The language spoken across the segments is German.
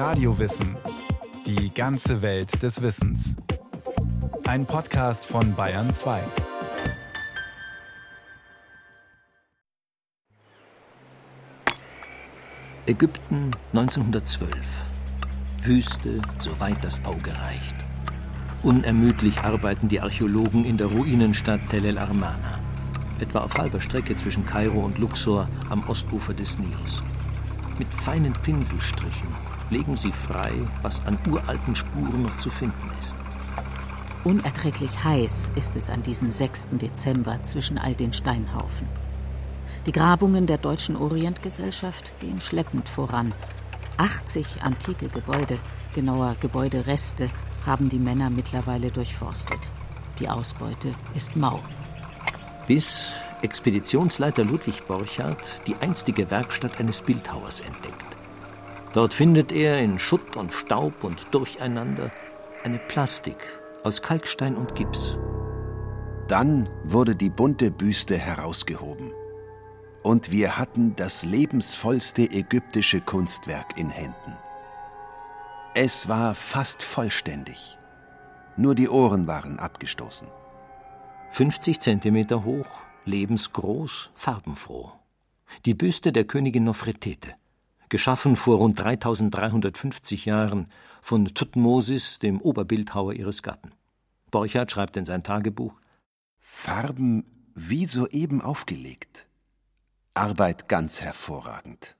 Radiowissen. Die ganze Welt des Wissens. Ein Podcast von Bayern 2. Ägypten 1912. Wüste, soweit das Auge reicht. Unermüdlich arbeiten die Archäologen in der Ruinenstadt Tel El Armana, etwa auf halber Strecke zwischen Kairo und Luxor am Ostufer des Nils. Mit feinen Pinselstrichen legen sie frei, was an uralten Spuren noch zu finden ist. Unerträglich heiß ist es an diesem 6. Dezember zwischen all den Steinhaufen. Die Grabungen der Deutschen Orientgesellschaft gehen schleppend voran. 80 antike Gebäude, genauer Gebäudereste, haben die Männer mittlerweile durchforstet. Die Ausbeute ist mau. Bis Expeditionsleiter Ludwig Borchardt die einstige Werkstatt eines Bildhauers entdeckt. Dort findet er in Schutt und Staub und Durcheinander eine Plastik aus Kalkstein und Gips. Dann wurde die bunte Büste herausgehoben. Und wir hatten das lebensvollste ägyptische Kunstwerk in Händen. Es war fast vollständig. Nur die Ohren waren abgestoßen. 50 Zentimeter hoch, lebensgroß, farbenfroh. Die Büste der Königin Nofretete, geschaffen vor rund 3350 Jahren von Tutmosis, dem Oberbildhauer ihres Gatten. Borchardt schreibt in sein Tagebuch: Farben wie soeben aufgelegt. Arbeit ganz hervorragend.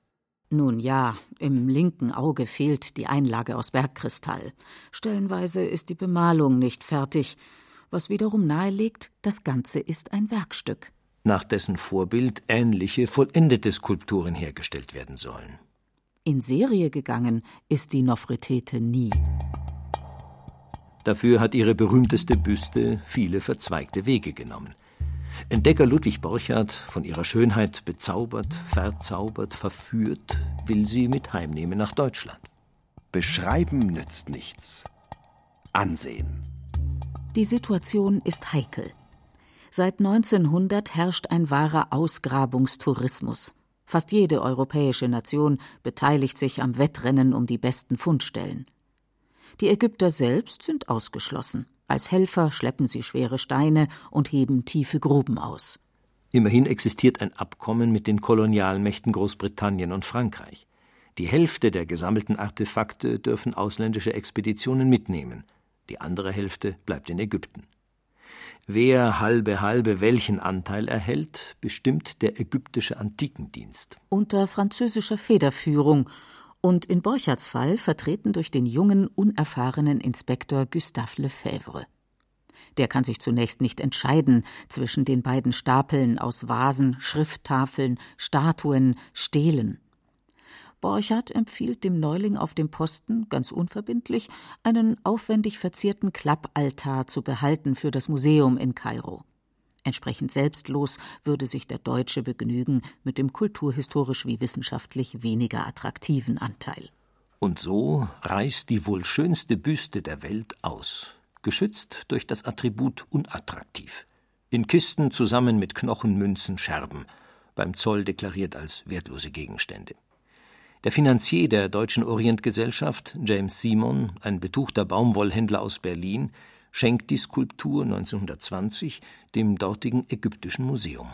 Nun ja, im linken Auge fehlt die Einlage aus Bergkristall. Stellenweise ist die Bemalung nicht fertig, was wiederum nahelegt, das Ganze ist ein Werkstück. Nach dessen Vorbild ähnliche vollendete Skulpturen hergestellt werden sollen. In Serie gegangen ist die Nofretete nie. Dafür hat ihre berühmteste Büste viele verzweigte Wege genommen. Entdecker Ludwig Borchardt, von ihrer Schönheit bezaubert, verzaubert, verführt, will sie mit heimnehmen nach Deutschland. Beschreiben nützt nichts. Ansehen. Die Situation ist heikel. Seit 1900 herrscht ein wahrer Ausgrabungstourismus. Fast jede europäische Nation beteiligt sich am Wettrennen um die besten Fundstellen. Die Ägypter selbst sind ausgeschlossen. Als Helfer schleppen sie schwere Steine und heben tiefe Gruben aus. Immerhin existiert ein Abkommen mit den Kolonialmächten Großbritannien und Frankreich. Die Hälfte der gesammelten Artefakte dürfen ausländische Expeditionen mitnehmen, die andere Hälfte bleibt in Ägypten. Wer halbe halbe welchen Anteil erhält, bestimmt der ägyptische Antikendienst. Unter französischer Federführung und in Borchards Fall vertreten durch den jungen, unerfahrenen Inspektor Gustave Lefebvre. Der kann sich zunächst nicht entscheiden zwischen den beiden Stapeln aus Vasen, Schrifttafeln, Statuen, Stelen. Borchardt empfiehlt dem Neuling auf dem Posten, ganz unverbindlich, einen aufwendig verzierten Klappaltar zu behalten für das Museum in Kairo. Entsprechend selbstlos würde sich der Deutsche begnügen mit dem kulturhistorisch wie wissenschaftlich weniger attraktiven Anteil. Und so reißt die wohl schönste Büste der Welt aus, geschützt durch das Attribut unattraktiv. In Kisten zusammen mit Knochen, Münzen, Scherben, beim Zoll deklariert als wertlose Gegenstände. Der Finanzier der Deutschen Orientgesellschaft, James Simon, ein betuchter Baumwollhändler aus Berlin, schenkt die Skulptur 1920 dem dortigen Ägyptischen Museum.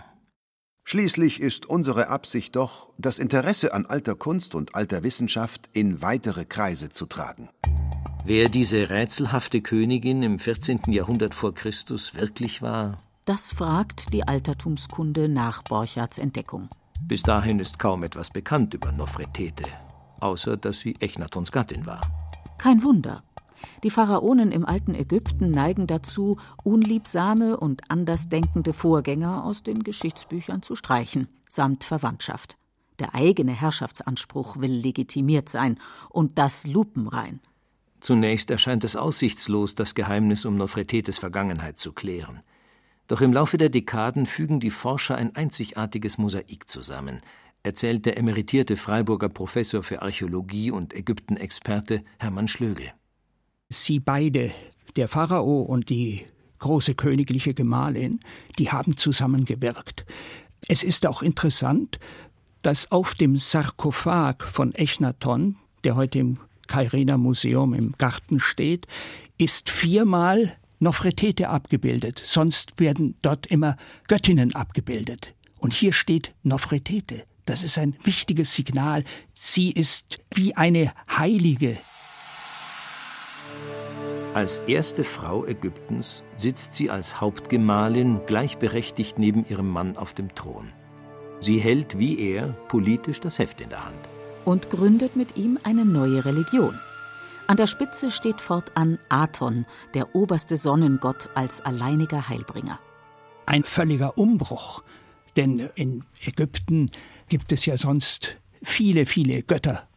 Schließlich ist unsere Absicht doch, das Interesse an alter Kunst und alter Wissenschaft in weitere Kreise zu tragen. Wer diese rätselhafte Königin im 14. Jahrhundert vor Christus wirklich war? Das fragt die Altertumskunde nach Borchards Entdeckung. Bis dahin ist kaum etwas bekannt über Nofretete, außer dass sie Echnatons Gattin war. Kein Wunder. Die Pharaonen im alten Ägypten neigen dazu, unliebsame und andersdenkende Vorgänger aus den Geschichtsbüchern zu streichen, samt Verwandtschaft. Der eigene Herrschaftsanspruch will legitimiert sein, und das lupenrein. Zunächst erscheint es aussichtslos, das Geheimnis um Nofretetes Vergangenheit zu klären. Doch im Laufe der Dekaden fügen die Forscher ein einzigartiges Mosaik zusammen, erzählt der emeritierte Freiburger Professor für Archäologie und Ägyptenexperte Hermann Schlögel. Sie beide, der Pharao und die große königliche Gemahlin, die haben zusammengewirkt. Es ist auch interessant, dass auf dem Sarkophag von Echnaton, der heute im Kairena Museum im Garten steht, ist viermal Nofretete abgebildet. Sonst werden dort immer Göttinnen abgebildet. Und hier steht Nofretete. Das ist ein wichtiges Signal. Sie ist wie eine Heilige. Als erste Frau Ägyptens sitzt sie als Hauptgemahlin gleichberechtigt neben ihrem Mann auf dem Thron. Sie hält wie er politisch das Heft in der Hand. Und gründet mit ihm eine neue Religion. An der Spitze steht fortan Aton, der oberste Sonnengott als alleiniger Heilbringer. Ein völliger Umbruch, denn in Ägypten gibt es ja sonst viele, viele Götter.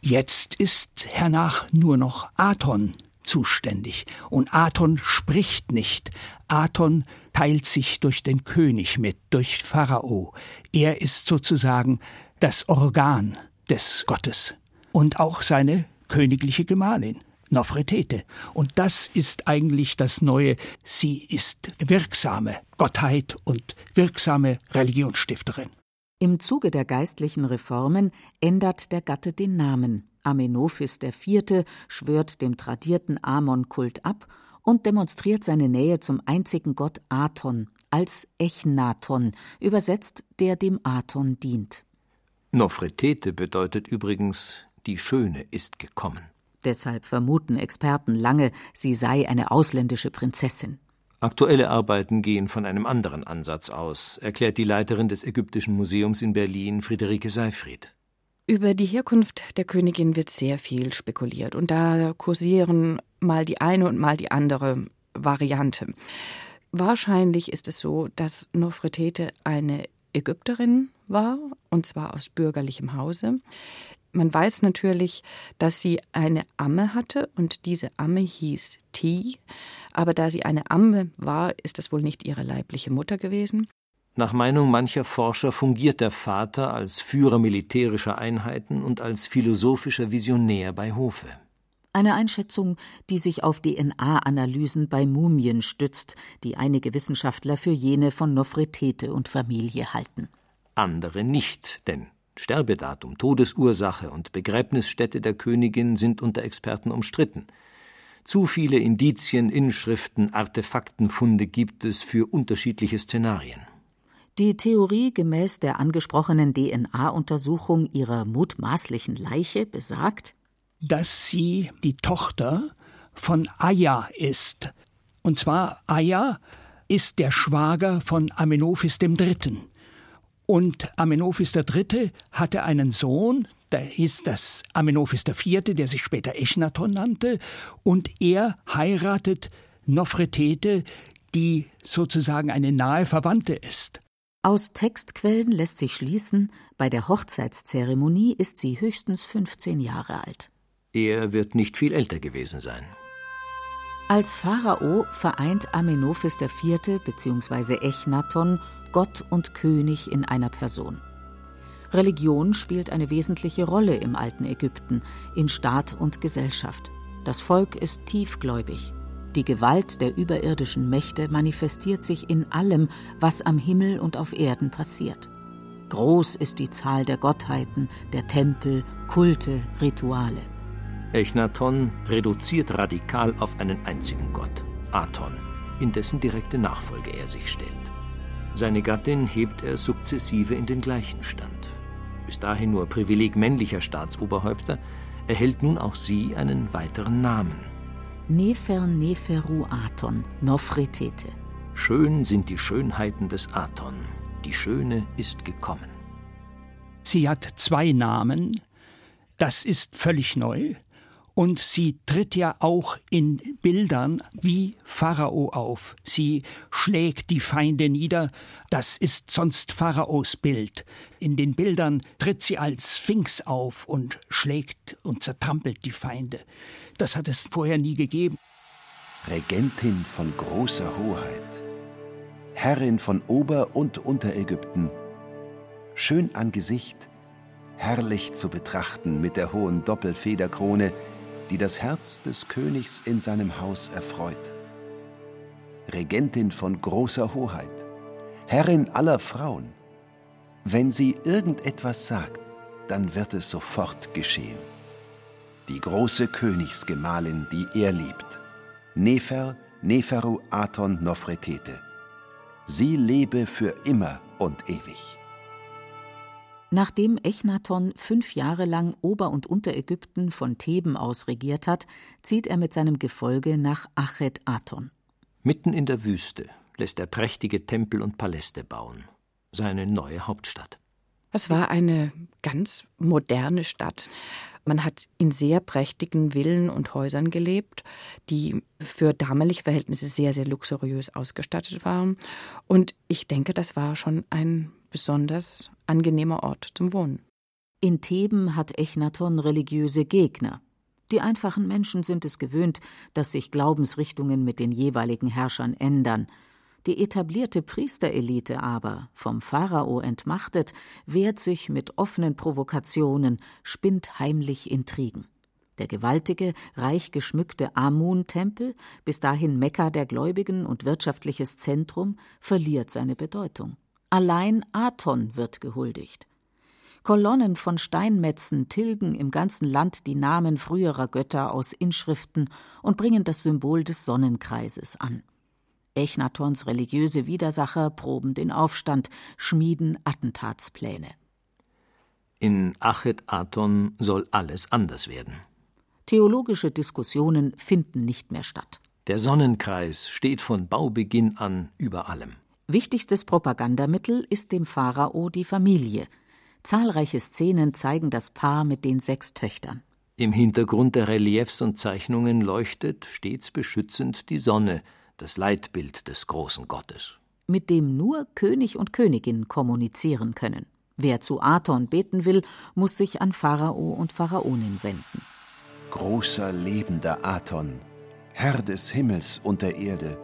Jetzt ist hernach nur noch Aton zuständig. Und Aton spricht nicht. Aton teilt sich durch den König mit, durch Pharao. Er ist sozusagen das Organ des Gottes. Und auch seine königliche Gemahlin. Nofretete. Und das ist eigentlich das Neue. Sie ist wirksame Gottheit und wirksame Religionsstifterin. Im Zuge der geistlichen Reformen ändert der Gatte den Namen. Amenophis IV. schwört dem tradierten Amon-Kult ab und demonstriert seine Nähe zum einzigen Gott Aton als Echnaton, übersetzt der dem Aton dient. Nofretete bedeutet übrigens die Schöne ist gekommen. Deshalb vermuten Experten lange, sie sei eine ausländische Prinzessin. Aktuelle Arbeiten gehen von einem anderen Ansatz aus, erklärt die Leiterin des Ägyptischen Museums in Berlin, Friederike Seifried. Über die Herkunft der Königin wird sehr viel spekuliert und da kursieren mal die eine und mal die andere Variante. Wahrscheinlich ist es so, dass Nofretete eine Ägypterin war, und zwar aus bürgerlichem Hause. Man weiß natürlich, dass sie eine Amme hatte und diese Amme hieß Ti, aber da sie eine Amme war, ist das wohl nicht ihre leibliche Mutter gewesen. Nach Meinung mancher Forscher fungiert der Vater als Führer militärischer Einheiten und als philosophischer Visionär bei Hofe. Eine Einschätzung, die sich auf DNA-Analysen bei Mumien stützt, die einige Wissenschaftler für jene von Nofretete und Familie halten. Andere nicht, denn Sterbedatum, Todesursache und Begräbnisstätte der Königin sind unter Experten umstritten. Zu viele Indizien, Inschriften, Artefaktenfunde gibt es für unterschiedliche Szenarien. Die Theorie gemäß der angesprochenen DNA-Untersuchung ihrer mutmaßlichen Leiche besagt, dass sie die Tochter von Aya ist. Und zwar Aya ist der Schwager von Amenophis III. Und Amenophis III. hatte einen Sohn, der hieß das Amenophis IV., der sich später Echnaton nannte, und er heiratet Nofretete, die sozusagen eine nahe Verwandte ist. Aus Textquellen lässt sich schließen, bei der Hochzeitszeremonie ist sie höchstens 15 Jahre alt. Er wird nicht viel älter gewesen sein. Als Pharao vereint Amenophis IV. bzw. Echnaton Gott und König in einer Person. Religion spielt eine wesentliche Rolle im alten Ägypten, in Staat und Gesellschaft. Das Volk ist tiefgläubig. Die Gewalt der überirdischen Mächte manifestiert sich in allem, was am Himmel und auf Erden passiert. Groß ist die Zahl der Gottheiten, der Tempel, Kulte, Rituale. Echnaton reduziert radikal auf einen einzigen Gott, Aton, in dessen direkte Nachfolge er sich stellt. Seine Gattin hebt er sukzessive in den gleichen Stand. Bis dahin nur Privileg männlicher Staatsoberhäupter, erhält nun auch sie einen weiteren Namen, Nefer Neferu Aton, Nofretete. Schön sind die Schönheiten des Aton. Die Schöne ist gekommen. Sie hat zwei Namen. Das ist völlig neu. Und sie tritt ja auch in Bildern wie Pharao auf. Sie schlägt die Feinde nieder. Das ist sonst Pharaos Bild. In den Bildern tritt sie als Sphinx auf und schlägt und zertrampelt die Feinde. Das hat es vorher nie gegeben. Regentin von großer Hoheit, Herrin von Ober- und Unterägypten, schön an Gesicht, herrlich zu betrachten mit der hohen Doppelfederkrone, die das Herz des Königs in seinem Haus erfreut. Regentin von großer Hoheit, Herrin aller Frauen, wenn sie irgendetwas sagt, dann wird es sofort geschehen. die große Königsgemahlin, die er liebt. Nefer, Neferu Aton Nofretete. Sie lebe für immer und ewig. Nachdem Echnaton fünf Jahre lang Ober- und Unterägypten von Theben aus regiert hat, zieht er mit seinem Gefolge nach Achet Aton. Mitten in der Wüste lässt er prächtige Tempel und Paläste bauen. Seine neue Hauptstadt. Es war eine ganz moderne Stadt. Man hat in sehr prächtigen Villen und Häusern gelebt, die für damalige Verhältnisse sehr, sehr luxuriös ausgestattet waren. Und ich denke, das war schon ein besonders angenehmer Ort zum Wohnen. In Theben hat Echnaton religiöse Gegner. Die einfachen Menschen sind es gewöhnt, dass sich Glaubensrichtungen mit den jeweiligen Herrschern ändern. Die etablierte Priesterelite aber, vom Pharao entmachtet, wehrt sich mit offenen Provokationen, spinnt heimlich Intrigen. Der gewaltige, reich geschmückte Amun-Tempel, bis dahin Mekka der Gläubigen und wirtschaftliches Zentrum, verliert seine Bedeutung. Allein Aton wird gehuldigt. Kolonnen von Steinmetzen tilgen im ganzen Land die Namen früherer Götter aus Inschriften und bringen das Symbol des Sonnenkreises an. Echnatons religiöse Widersacher proben den Aufstand, schmieden Attentatspläne. In Achet Aton soll alles anders werden. Theologische Diskussionen finden nicht mehr statt. Der Sonnenkreis steht von Baubeginn an über allem. Wichtigstes Propagandamittel ist dem Pharao die Familie. Zahlreiche Szenen zeigen das Paar mit den sechs Töchtern. Im Hintergrund der Reliefs und Zeichnungen leuchtet stets beschützend die Sonne, das Leitbild des großen Gottes. Mit dem nur König und Königin kommunizieren können. Wer zu Aton beten will, muss sich an Pharao und Pharaonin wenden. Großer lebender Aton, Herr des Himmels und der Erde.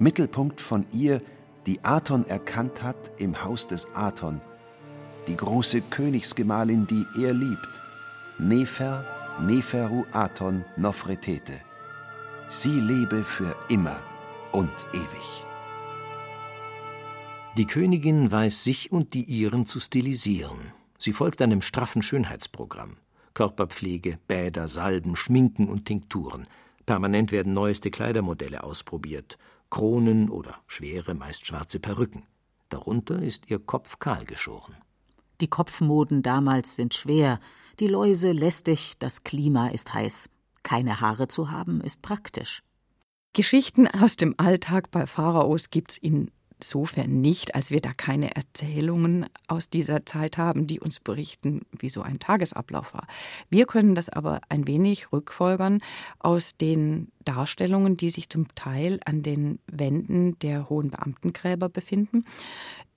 Mittelpunkt von ihr die Aton erkannt hat im Haus des Aton, die große Königsgemahlin, die er liebt, Nefer, Neferu Aton Nofretete. Sie lebe für immer und ewig. Die Königin weiß sich und die ihren zu stilisieren. Sie folgt einem straffen Schönheitsprogramm. Körperpflege, Bäder, Salben, Schminken und Tinkturen. Permanent werden neueste Kleidermodelle ausprobiert. Kronen oder schwere, meist schwarze Perücken. Darunter ist ihr Kopf kahl geschoren. Die Kopfmoden damals sind schwer, die Läuse lästig, das Klima ist heiß. Keine Haare zu haben ist praktisch. Geschichten aus dem Alltag bei Pharaos gibt's in insofern nicht, als wir da keine Erzählungen aus dieser Zeit haben, die uns berichten, wie so ein Tagesablauf war. Wir können das aber ein wenig rückfolgern aus den Darstellungen, die sich zum Teil an den Wänden der hohen Beamtengräber befinden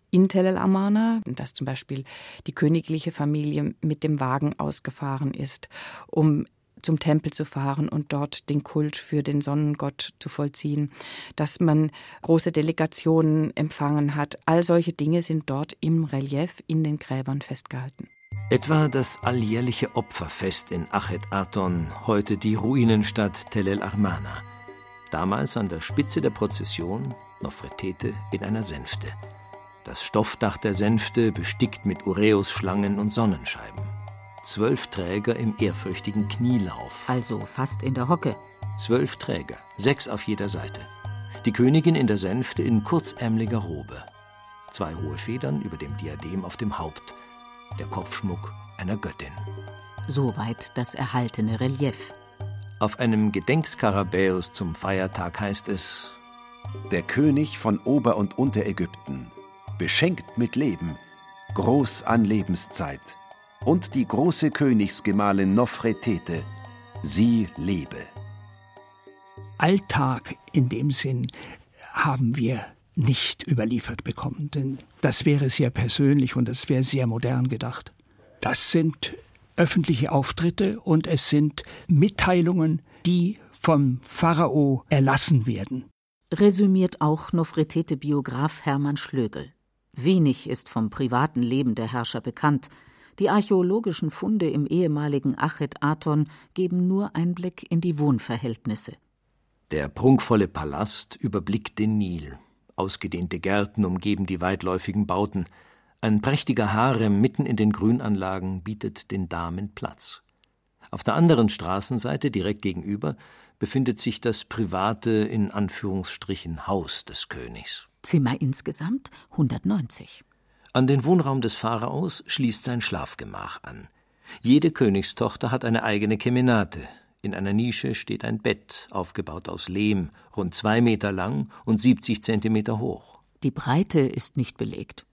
in Tel El Amarna, dass zum Beispiel die königliche Familie mit dem Wagen ausgefahren ist, um zum Tempel zu fahren und dort den Kult für den Sonnengott zu vollziehen, dass man große Delegationen empfangen hat. All solche Dinge sind dort im Relief in den Gräbern festgehalten. Etwa das alljährliche Opferfest in Achet Aton, heute die Ruinenstadt Tel El Armana. Damals an der Spitze der Prozession Nofretete in einer Sänfte. Das Stoffdach der Sänfte bestickt mit Uräusschlangen und Sonnenscheiben zwölf Träger im ehrfürchtigen Knielauf. Also fast in der Hocke. Zwölf Träger, sechs auf jeder Seite. Die Königin in der Sänfte in kurzärmeliger Robe. Zwei hohe Federn über dem Diadem auf dem Haupt. Der Kopfschmuck einer Göttin. Soweit das erhaltene Relief. Auf einem Gedenkskarabäus zum Feiertag heißt es: Der König von Ober- und Unterägypten, beschenkt mit Leben, groß an Lebenszeit, und die große Königsgemahlin Nofretete, sie lebe. Alltag in dem Sinn haben wir nicht überliefert bekommen, denn das wäre sehr persönlich und das wäre sehr modern gedacht. Das sind öffentliche Auftritte und es sind Mitteilungen, die vom Pharao erlassen werden. Resümiert auch Nofretete-Biograf Hermann Schlögel. Wenig ist vom privaten Leben der Herrscher bekannt, die archäologischen Funde im ehemaligen Achet Aton geben nur Einblick in die Wohnverhältnisse. Der prunkvolle Palast überblickt den Nil. Ausgedehnte Gärten umgeben die weitläufigen Bauten. Ein prächtiger Harem mitten in den Grünanlagen bietet den Damen Platz. Auf der anderen Straßenseite, direkt gegenüber, befindet sich das private in Anführungsstrichen Haus des Königs. Zimmer insgesamt 190. An den Wohnraum des Pharaos schließt sein Schlafgemach an. Jede Königstochter hat eine eigene Kemenate. In einer Nische steht ein Bett, aufgebaut aus Lehm, rund zwei Meter lang und 70 Zentimeter hoch. Die Breite ist nicht belegt.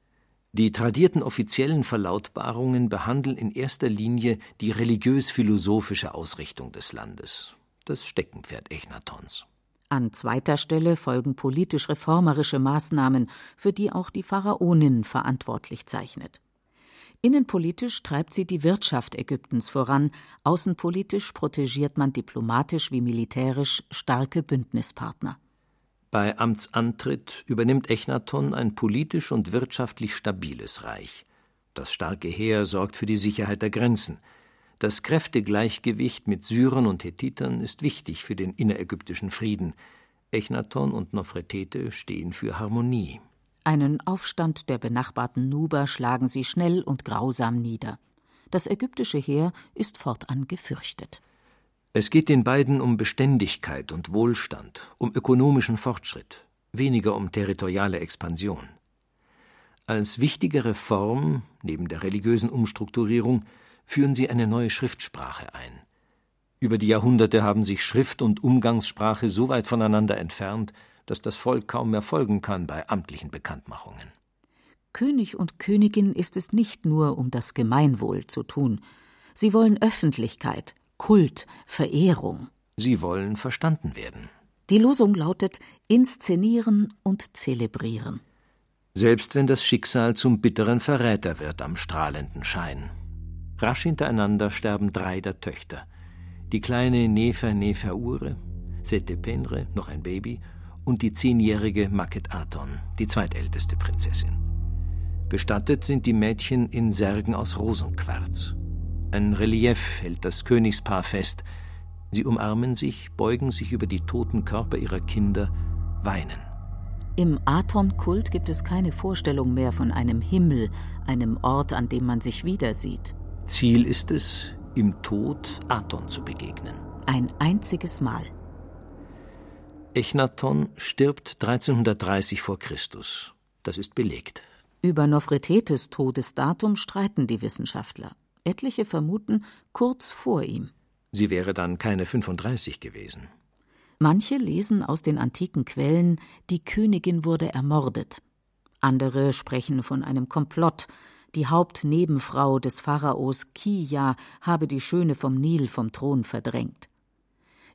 Die tradierten offiziellen Verlautbarungen behandeln in erster Linie die religiös-philosophische Ausrichtung des Landes, das Steckenpferd Echnatons. An zweiter Stelle folgen politisch-reformerische Maßnahmen, für die auch die Pharaonin verantwortlich zeichnet. Innenpolitisch treibt sie die Wirtschaft Ägyptens voran, außenpolitisch protegiert man diplomatisch wie militärisch starke Bündnispartner. Bei Amtsantritt übernimmt Echnaton ein politisch und wirtschaftlich stabiles Reich. Das starke Heer sorgt für die Sicherheit der Grenzen. Das Kräftegleichgewicht mit Syrern und Hethitern ist wichtig für den innerägyptischen Frieden. Echnaton und Nofretete stehen für Harmonie. Einen Aufstand der benachbarten Nuber schlagen sie schnell und grausam nieder. Das ägyptische Heer ist fortan gefürchtet. Es geht den beiden um Beständigkeit und Wohlstand, um ökonomischen Fortschritt, weniger um territoriale Expansion. Als wichtige Reform, neben der religiösen Umstrukturierung, führen sie eine neue Schriftsprache ein. Über die Jahrhunderte haben sich Schrift und Umgangssprache so weit voneinander entfernt, dass das Volk kaum mehr folgen kann bei amtlichen Bekanntmachungen. König und Königin ist es nicht nur um das Gemeinwohl zu tun. Sie wollen Öffentlichkeit, Kult, Verehrung. Sie wollen verstanden werden. Die Losung lautet Inszenieren und Zelebrieren. Selbst wenn das Schicksal zum bitteren Verräter wird am strahlenden Schein. Rasch hintereinander sterben drei der Töchter. Die kleine Nefer Nefer Ure, Sete Penre, noch ein Baby, und die zehnjährige Maket Aton, die zweitälteste Prinzessin. Bestattet sind die Mädchen in Särgen aus Rosenquarz. Ein Relief hält das Königspaar fest. Sie umarmen sich, beugen sich über die toten Körper ihrer Kinder, weinen. Im Aton-Kult gibt es keine Vorstellung mehr von einem Himmel, einem Ort, an dem man sich wieder sieht. Ziel ist es, im Tod Aton zu begegnen. Ein einziges Mal. Echnaton stirbt 1330 vor Christus. Das ist belegt. Über Nofretetes Todesdatum streiten die Wissenschaftler. Etliche vermuten kurz vor ihm. Sie wäre dann keine 35 gewesen. Manche lesen aus den antiken Quellen, die Königin wurde ermordet. Andere sprechen von einem Komplott. Die Hauptnebenfrau des Pharaos Kia habe die Schöne vom Nil vom Thron verdrängt.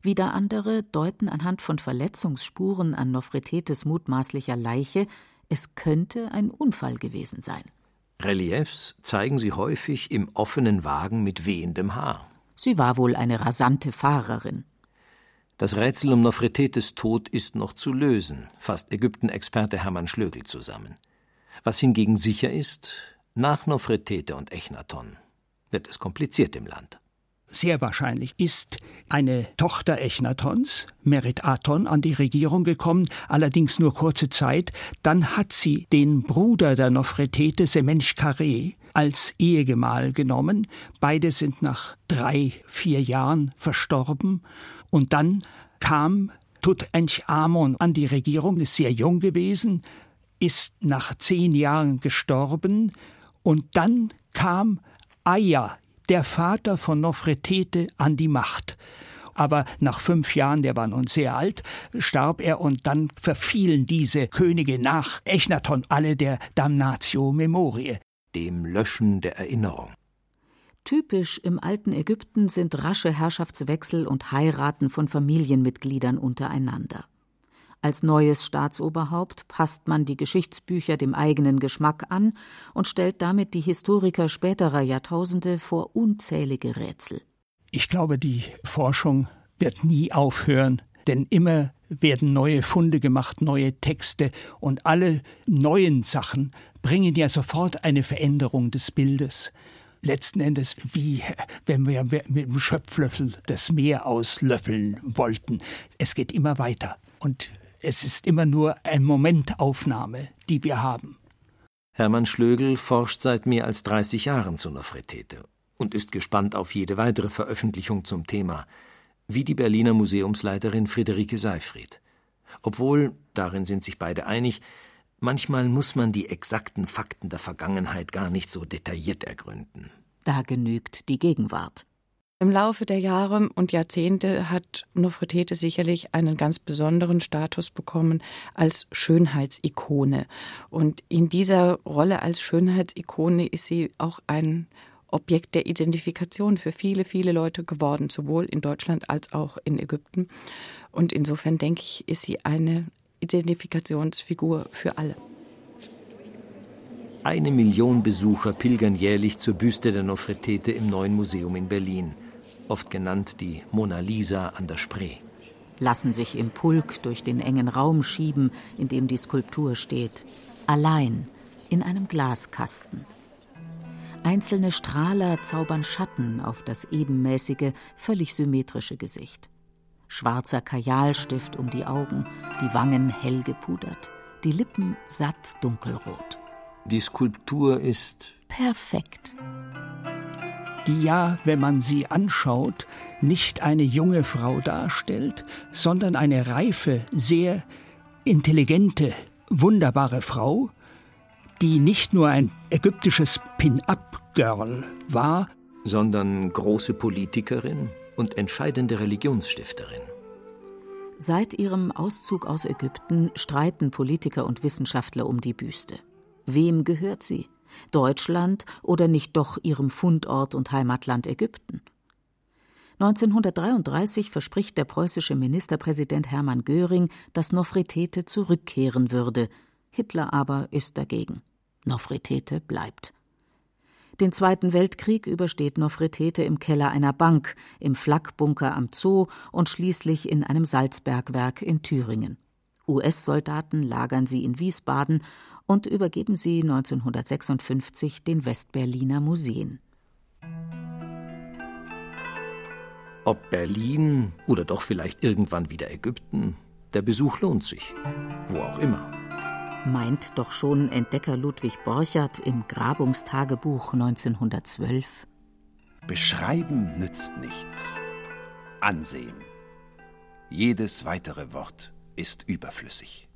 Wieder andere deuten anhand von Verletzungsspuren an Nofretetes mutmaßlicher Leiche, es könnte ein Unfall gewesen sein. Reliefs zeigen sie häufig im offenen Wagen mit wehendem Haar. Sie war wohl eine rasante Fahrerin. Das Rätsel um Nofretetes Tod ist noch zu lösen, fasst Ägypten-Experte Hermann Schlögel zusammen. Was hingegen sicher ist, nach Nofretete und Echnaton wird es kompliziert im Land. Sehr wahrscheinlich ist eine Tochter Echnatons, Merit Aton, an die Regierung gekommen, allerdings nur kurze Zeit. Dann hat sie den Bruder der Nofretete, Semenchkare, als Ehegemahl genommen. Beide sind nach drei, vier Jahren verstorben. Und dann kam Tutanch-Amon an die Regierung, ist sehr jung gewesen, ist nach zehn Jahren gestorben. Und dann kam Aya, der Vater von Nofretete an die Macht. Aber nach fünf Jahren, der war nun sehr alt, starb er und dann verfielen diese Könige nach Echnaton alle der Damnatio Memoriae, dem Löschen der Erinnerung. Typisch im alten Ägypten sind rasche Herrschaftswechsel und Heiraten von Familienmitgliedern untereinander. Als neues Staatsoberhaupt passt man die Geschichtsbücher dem eigenen Geschmack an und stellt damit die Historiker späterer Jahrtausende vor unzählige Rätsel. Ich glaube, die Forschung wird nie aufhören, denn immer werden neue Funde gemacht, neue Texte und alle neuen Sachen bringen ja sofort eine Veränderung des Bildes. Letzten Endes, wie wenn wir mit dem Schöpflöffel das Meer auslöffeln wollten. Es geht immer weiter. Und es ist immer nur eine Momentaufnahme, die wir haben. Hermann Schlögel forscht seit mehr als 30 Jahren zu Nofretete. und ist gespannt auf jede weitere Veröffentlichung zum Thema, wie die Berliner Museumsleiterin Friederike Seifried. Obwohl, darin sind sich beide einig, manchmal muss man die exakten Fakten der Vergangenheit gar nicht so detailliert ergründen. Da genügt die Gegenwart. Im Laufe der Jahre und Jahrzehnte hat Nofretete sicherlich einen ganz besonderen Status bekommen als Schönheitsikone. Und in dieser Rolle als Schönheitsikone ist sie auch ein Objekt der Identifikation für viele, viele Leute geworden, sowohl in Deutschland als auch in Ägypten. Und insofern denke ich, ist sie eine Identifikationsfigur für alle. Eine Million Besucher pilgern jährlich zur Büste der Nofretete im neuen Museum in Berlin oft genannt die Mona Lisa an der Spree. Lassen sich im Pulk durch den engen Raum schieben, in dem die Skulptur steht. Allein in einem Glaskasten. Einzelne Strahler zaubern Schatten auf das ebenmäßige, völlig symmetrische Gesicht. Schwarzer Kajalstift um die Augen, die Wangen hell gepudert, die Lippen satt dunkelrot. Die Skulptur ist perfekt die ja, wenn man sie anschaut, nicht eine junge Frau darstellt, sondern eine reife, sehr intelligente, wunderbare Frau, die nicht nur ein ägyptisches Pin-up-Girl war, sondern große Politikerin und entscheidende Religionsstifterin. Seit ihrem Auszug aus Ägypten streiten Politiker und Wissenschaftler um die Büste. Wem gehört sie? Deutschland oder nicht doch ihrem Fundort und Heimatland Ägypten? 1933 verspricht der preußische Ministerpräsident Hermann Göring, dass Nofretete zurückkehren würde. Hitler aber ist dagegen. Nofretete bleibt. Den Zweiten Weltkrieg übersteht Nofretete im Keller einer Bank, im Flakbunker am Zoo und schließlich in einem Salzbergwerk in Thüringen. US-Soldaten lagern sie in Wiesbaden und übergeben sie 1956 den Westberliner Museen. Ob Berlin oder doch vielleicht irgendwann wieder Ägypten, der Besuch lohnt sich, wo auch immer. Meint doch schon Entdecker Ludwig Borchert im Grabungstagebuch 1912. Beschreiben nützt nichts. Ansehen. Jedes weitere Wort ist überflüssig.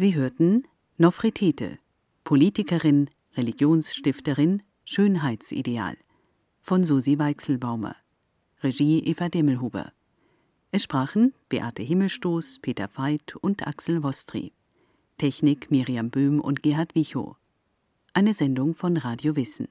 Sie hörten Nofretete, Politikerin, Religionsstifterin, Schönheitsideal von Susi Weichselbaumer. Regie Eva Demmelhuber. Es sprachen Beate Himmelstoß, Peter Veit und Axel Wostri. Technik Miriam Böhm und Gerhard Wichow. Eine Sendung von Radio Wissen.